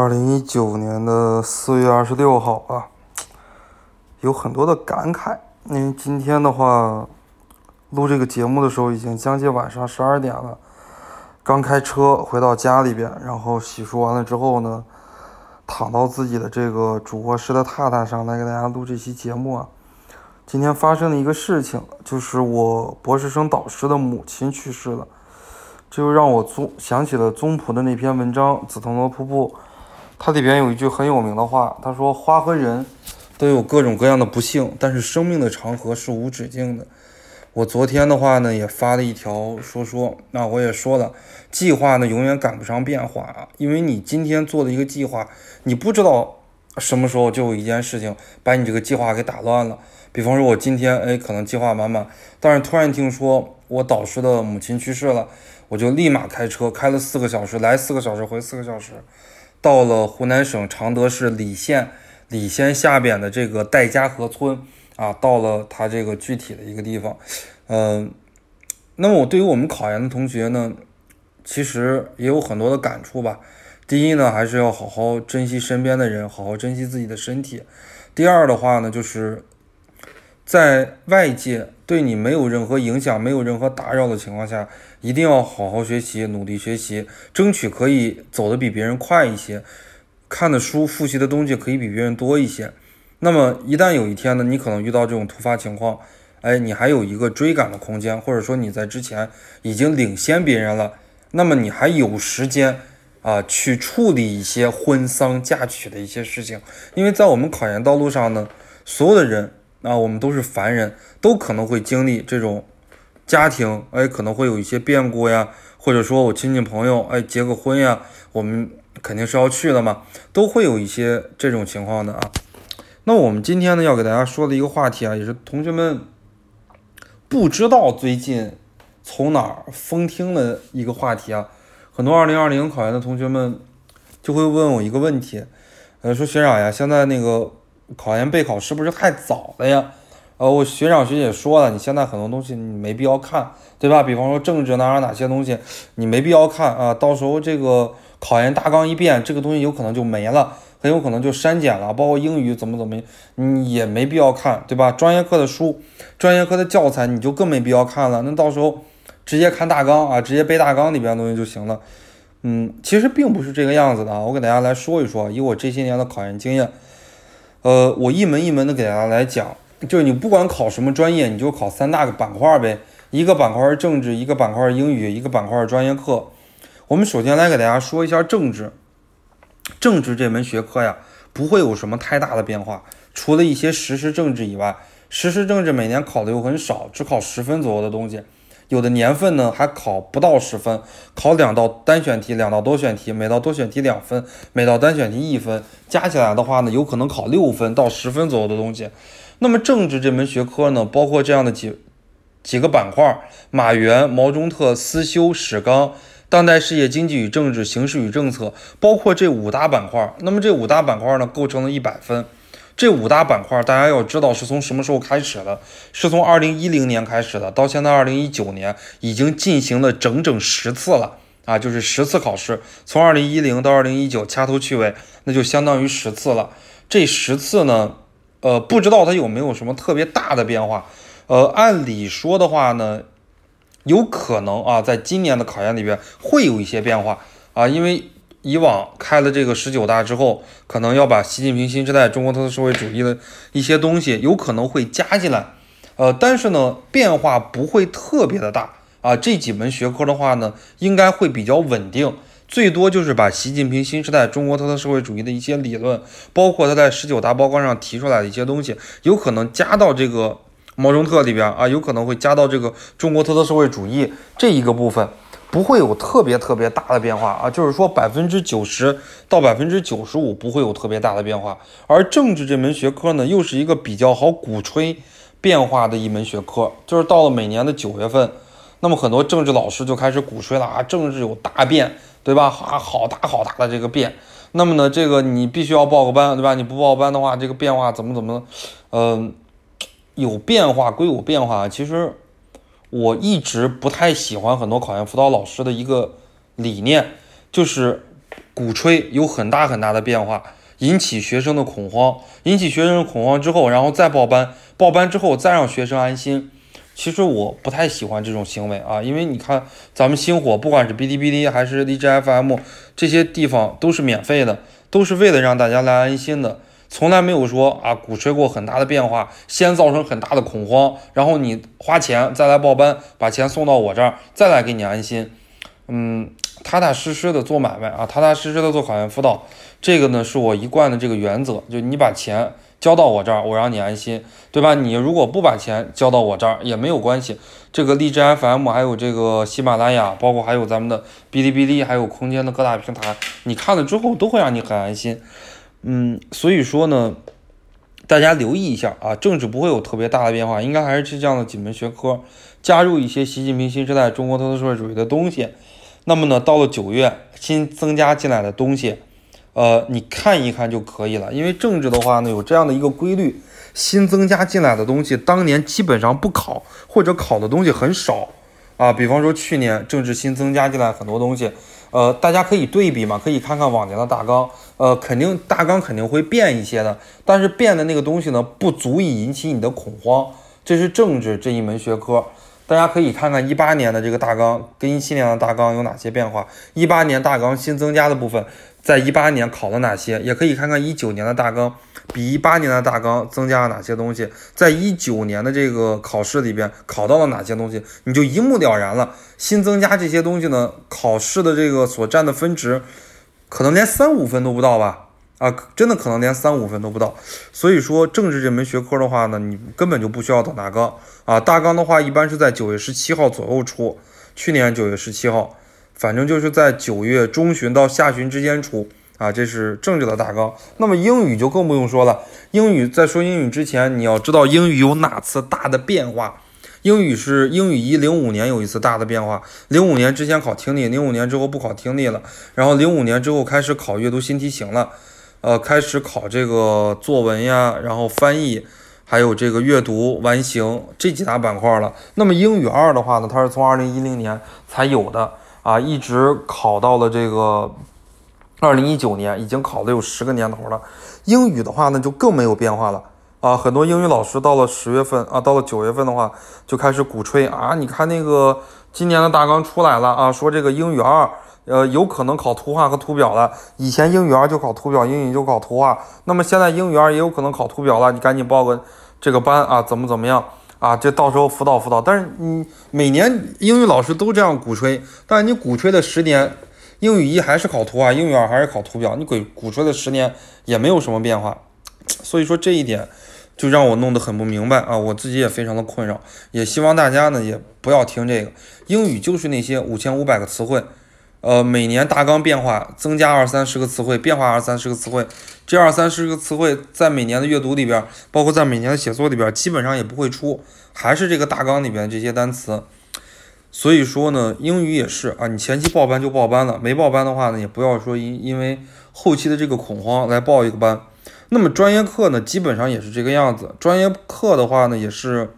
二零一九年的四月二十六号啊，有很多的感慨。因为今天的话，录这个节目的时候已经将近晚上十二点了。刚开车回到家里边，然后洗漱完了之后呢，躺到自己的这个主卧室的榻榻上来给大家录这期节目啊。今天发生的一个事情，就是我博士生导师的母亲去世了，这就让我宗想起了宗璞的那篇文章《紫藤萝瀑布》。它里边有一句很有名的话，他说：“花和人都有各种各样的不幸，但是生命的长河是无止境的。”我昨天的话呢，也发了一条说说，那我也说了，计划呢永远赶不上变化啊，因为你今天做的一个计划，你不知道什么时候就有一件事情把你这个计划给打乱了。比方说，我今天哎可能计划满满，但是突然听说我导师的母亲去世了，我就立马开车开了四个小时，来四个小时，回四个小时。到了湖南省常德市澧县澧县下边的这个戴家河村啊，到了他这个具体的一个地方，嗯，那么我对于我们考研的同学呢，其实也有很多的感触吧。第一呢，还是要好好珍惜身边的人，好好珍惜自己的身体。第二的话呢，就是在外界对你没有任何影响、没有任何打扰的情况下。一定要好好学习，努力学习，争取可以走得比别人快一些，看的书、复习的东西可以比别人多一些。那么一旦有一天呢，你可能遇到这种突发情况，哎，你还有一个追赶的空间，或者说你在之前已经领先别人了，那么你还有时间啊去处理一些婚丧嫁娶的一些事情。因为在我们考研道路上呢，所有的人啊，我们都是凡人，都可能会经历这种。家庭哎，可能会有一些变故呀，或者说我亲戚朋友哎结个婚呀，我们肯定是要去的嘛，都会有一些这种情况的啊。那我们今天呢要给大家说的一个话题啊，也是同学们不知道最近从哪儿疯听的一个话题啊。很多二零二零考研的同学们就会问我一个问题，呃，说学长呀，现在那个考研备考是不是太早了呀？呃，我学长学姐说了，你现在很多东西你没必要看，对吧？比方说政治哪哪些东西，你没必要看啊。到时候这个考研大纲一变，这个东西有可能就没了，很有可能就删减了。包括英语怎么怎么，你也没必要看，对吧？专业课的书、专业课的教材你就更没必要看了。那到时候直接看大纲啊，直接背大纲里边的东西就行了。嗯，其实并不是这个样子的啊。我给大家来说一说，以我这些年的考研经验，呃，我一门一门的给大家来讲。就是你不管考什么专业，你就考三大个板块呗。一个板块是政治，一个板块是英语，一个板块是专业课。我们首先来给大家说一下政治。政治这门学科呀，不会有什么太大的变化，除了一些实时政治以外，实时政治每年考的又很少，只考十分左右的东西。有的年份呢还考不到十分，考两道单选题，两道多选题，每道多选题两分，每道单选题一分，加起来的话呢，有可能考六分到十分左右的东西。那么政治这门学科呢，包括这样的几几个板块：马原、毛中特、思修、史纲、当代世界经济与政治、形势与政策，包括这五大板块。那么这五大板块呢，构成了一百分。这五大板块，大家要知道是从什么时候开始的？是从二零一零年开始的，到现在二零一九年，已经进行了整整十次了啊，就是十次考试。从二零一零到二零一九，掐头去尾，那就相当于十次了。这十次呢？呃，不知道它有没有什么特别大的变化。呃，按理说的话呢，有可能啊，在今年的考研里边会有一些变化啊，因为以往开了这个十九大之后，可能要把习近平新时代中国特色社会主义的一些东西有可能会加进来。呃，但是呢，变化不会特别的大啊。这几门学科的话呢，应该会比较稳定。最多就是把习近平新时代中国特色社会主义的一些理论，包括他在十九大报告上提出来的一些东西，有可能加到这个毛中特里边啊，有可能会加到这个中国特色社会主义这一个部分，不会有特别特别大的变化啊，就是说百分之九十到百分之九十五不会有特别大的变化。而政治这门学科呢，又是一个比较好鼓吹变化的一门学科，就是到了每年的九月份，那么很多政治老师就开始鼓吹了啊，政治有大变。对吧？啊，好大好大的这个变，那么呢，这个你必须要报个班，对吧？你不报班的话，这个变化怎么怎么，嗯，有变化归有变化。其实我一直不太喜欢很多考研辅导老师的一个理念，就是鼓吹有很大很大的变化，引起学生的恐慌，引起学生的恐慌之后，然后再报班，报班之后再让学生安心。其实我不太喜欢这种行为啊，因为你看咱们星火，不管是哔哩哔哩还是荔枝 FM 这些地方都是免费的，都是为了让大家来安心的，从来没有说啊鼓吹过很大的变化，先造成很大的恐慌，然后你花钱再来报班，把钱送到我这儿，再来给你安心，嗯，踏踏实实的做买卖啊，踏踏实实的做考研辅导，这个呢是我一贯的这个原则，就你把钱。交到我这儿，我让你安心，对吧？你如果不把钱交到我这儿也没有关系。这个荔枝 FM，还有这个喜马拉雅，包括还有咱们的哔哩哔哩，还有空间的各大平台，你看了之后都会让你很安心。嗯，所以说呢，大家留意一下啊，政治不会有特别大的变化，应该还是这样的几门学科，加入一些习近平新时代中国特色社会主义的东西。那么呢，到了九月新增加进来的东西。呃，你看一看就可以了，因为政治的话呢，有这样的一个规律，新增加进来的东西，当年基本上不考，或者考的东西很少啊。比方说去年政治新增加进来很多东西，呃，大家可以对比嘛，可以看看往年的大纲，呃，肯定大纲肯定会变一些的，但是变的那个东西呢，不足以引起你的恐慌。这是政治这一门学科，大家可以看看一八年的这个大纲跟一七年的大纲有哪些变化，一八年大纲新增加的部分。在一八年考了哪些，也可以看看一九年的大纲，比一八年的大纲增加了哪些东西，在一九年的这个考试里边考到了哪些东西，你就一目了然了。新增加这些东西呢，考试的这个所占的分值，可能连三五分都不到吧？啊，真的可能连三五分都不到。所以说政治这门学科的话呢，你根本就不需要等大纲啊。大纲的话，一般是在九月十七号左右出，去年九月十七号。反正就是在九月中旬到下旬之间出啊，这是政治的大纲。那么英语就更不用说了。英语在说英语之前，你要知道英语有哪次大的变化。英语是英语一零五年有一次大的变化，零五年之前考听力，零五年之后不考听力了，然后零五年之后开始考阅读新题型了，呃，开始考这个作文呀，然后翻译，还有这个阅读完形这几大板块了。那么英语二的话呢，它是从二零一零年才有的。啊，一直考到了这个二零一九年，已经考了有十个年头了。英语的话呢，就更没有变化了啊。很多英语老师到了十月份啊，到了九月份的话，就开始鼓吹啊。你看那个今年的大纲出来了啊，说这个英语二，呃，有可能考图画和图表了。以前英语二就考图表，英语就考图画，那么现在英语二也有可能考图表了。你赶紧报个这个班啊，怎么怎么样？啊，这到时候辅导辅导，但是你每年英语老师都这样鼓吹，但是你鼓吹了十年，英语一还是考图画，英语二还是考图表，你鼓鼓吹了十年也没有什么变化，所以说这一点就让我弄得很不明白啊，我自己也非常的困扰，也希望大家呢也不要听这个，英语就是那些五千五百个词汇。呃，每年大纲变化，增加二三十个词汇，变化二三十个词汇，这二三十个词汇在每年的阅读里边，包括在每年的写作里边，基本上也不会出，还是这个大纲里边这些单词。所以说呢，英语也是啊，你前期报班就报班了，没报班的话呢，也不要说因因为后期的这个恐慌来报一个班。那么专业课呢，基本上也是这个样子，专业课的话呢，也是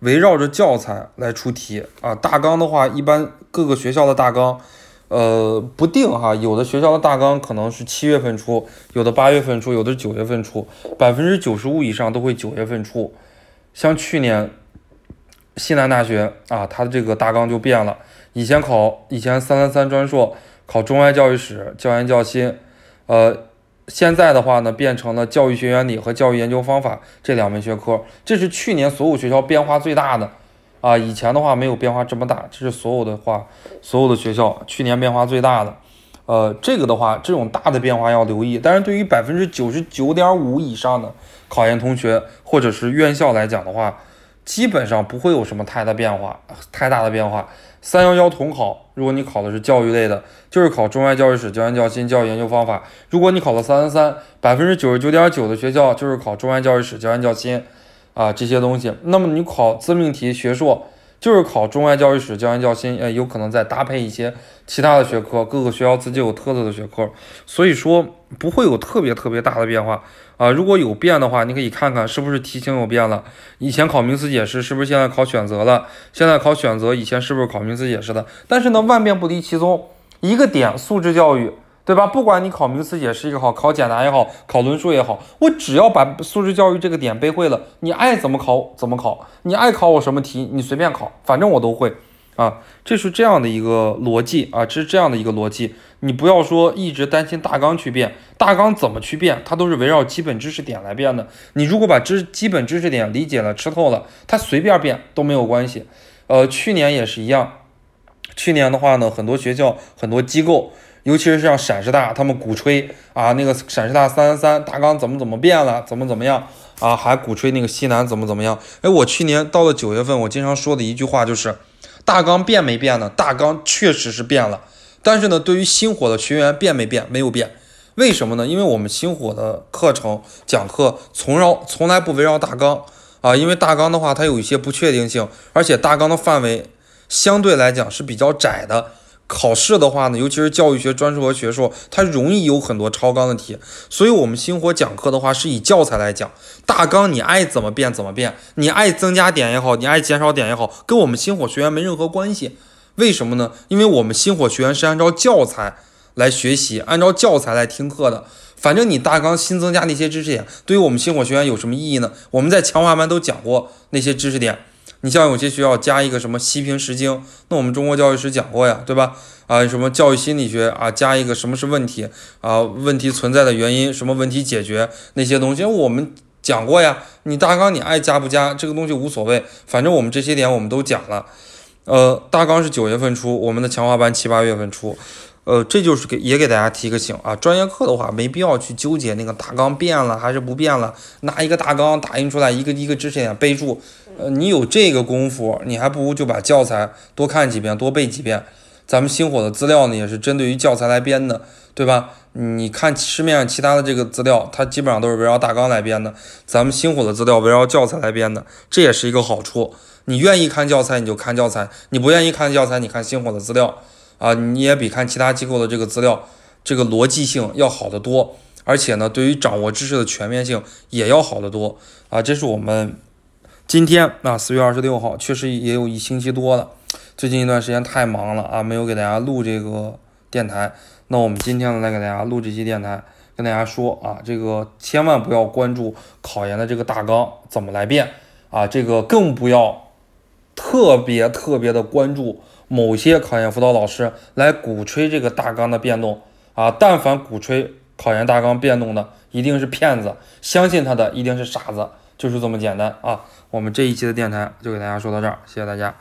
围绕着教材来出题啊，大纲的话，一般各个学校的大纲。呃，不定哈，有的学校的大纲可能是七月份出，有的八月份出，有的九月份出，百分之九十五以上都会九月份出。像去年西南大学啊，它的这个大纲就变了，以前考以前三三三专硕考中外教育史、教研教心，呃，现在的话呢，变成了教育学原理和教育研究方法这两门学科，这是去年所有学校变化最大的。啊，以前的话没有变化这么大，这是所有的话，所有的学校去年变化最大的。呃，这个的话，这种大的变化要留意。但是对于百分之九十九点五以上的考研同学或者是院校来讲的话，基本上不会有什么太大变化，太大的变化。三幺幺统考，如果你考的是教育类的，就是考中外教育史、教研教新、教育研究方法；如果你考了三三三，百分之九十九点九的学校就是考中外教育史、教研教新。啊，这些东西，那么你考自命题学硕，就是考中外教育史、教研教心，呃，有可能再搭配一些其他的学科，各个学校自己有特色的学科，所以说不会有特别特别大的变化啊。如果有变的话，你可以看看是不是题型有变了。以前考名词解释，是不是现在考选择了？现在考选择，以前是不是考名词解释的？但是呢，万变不离其宗，一个点素质教育，对吧？不管你考名词解释也好，考简答也好，考论述也好，我只要把素质教育这个点背会了，你爱怎么考怎么考，你爱考我什么题，你随便考，反正我都会啊。这是这样的一个逻辑啊，这是这样的一个逻辑。你不要说一直担心大纲去变，大纲怎么去变，它都是围绕基本知识点来变的。你如果把知基本知识点理解了、吃透了，它随便变都没有关系。呃，去年也是一样，去年的话呢，很多学校、很多机构，尤其是像陕师大，他们鼓吹啊，那个陕师大三三三大纲怎么怎么变了，怎么怎么样啊，还鼓吹那个西南怎么怎么样。哎，我去年到了九月份，我经常说的一句话就是，大纲变没变呢？大纲确实是变了。但是呢，对于星火的学员变没变？没有变，为什么呢？因为我们星火的课程讲课从绕从来不围绕大纲啊，因为大纲的话它有一些不确定性，而且大纲的范围相对来讲是比较窄的。考试的话呢，尤其是教育学专硕和学硕，它容易有很多超纲的题，所以我们星火讲课的话是以教材来讲，大纲你爱怎么变怎么变，你爱增加点也好，你爱减少点也好，跟我们星火学员没任何关系。为什么呢？因为我们星火学员是按照教材来学习，按照教材来听课的。反正你大纲新增加那些知识点，对于我们星火学员有什么意义呢？我们在强化班都讲过那些知识点。你像有些学校加一个什么西平时经，那我们中国教育史讲过呀，对吧？啊，什么教育心理学啊，加一个什么是问题啊？问题存在的原因，什么问题解决那些东西，我们讲过呀。你大纲你爱加不加，这个东西无所谓，反正我们这些点我们都讲了。呃，大纲是九月份出，我们的强化班七八月份出，呃，这就是给也给大家提个醒啊。专业课的话，没必要去纠结那个大纲变了还是不变了，拿一个大纲打印出来，一个一个知识点备注。呃，你有这个功夫，你还不如就把教材多看几遍，多背几遍。咱们星火的资料呢，也是针对于教材来编的，对吧？你看市面上其他的这个资料，它基本上都是围绕大纲来编的，咱们星火的资料围绕教材来编的，这也是一个好处。你愿意看教材你就看教材，你不愿意看教材，你看星火的资料啊，你也比看其他机构的这个资料，这个逻辑性要好得多，而且呢，对于掌握知识的全面性也要好得多啊。这是我们今天啊，四月二十六号，确实也有一星期多了，最近一段时间太忙了啊，没有给大家录这个电台。那我们今天呢，来给大家录这期电台，跟大家说啊，这个千万不要关注考研的这个大纲怎么来变啊，这个更不要。特别特别的关注某些考研辅导老师来鼓吹这个大纲的变动啊！但凡鼓吹考研大纲变动的，一定是骗子，相信他的一定是傻子，就是这么简单啊！我们这一期的电台就给大家说到这儿，谢谢大家。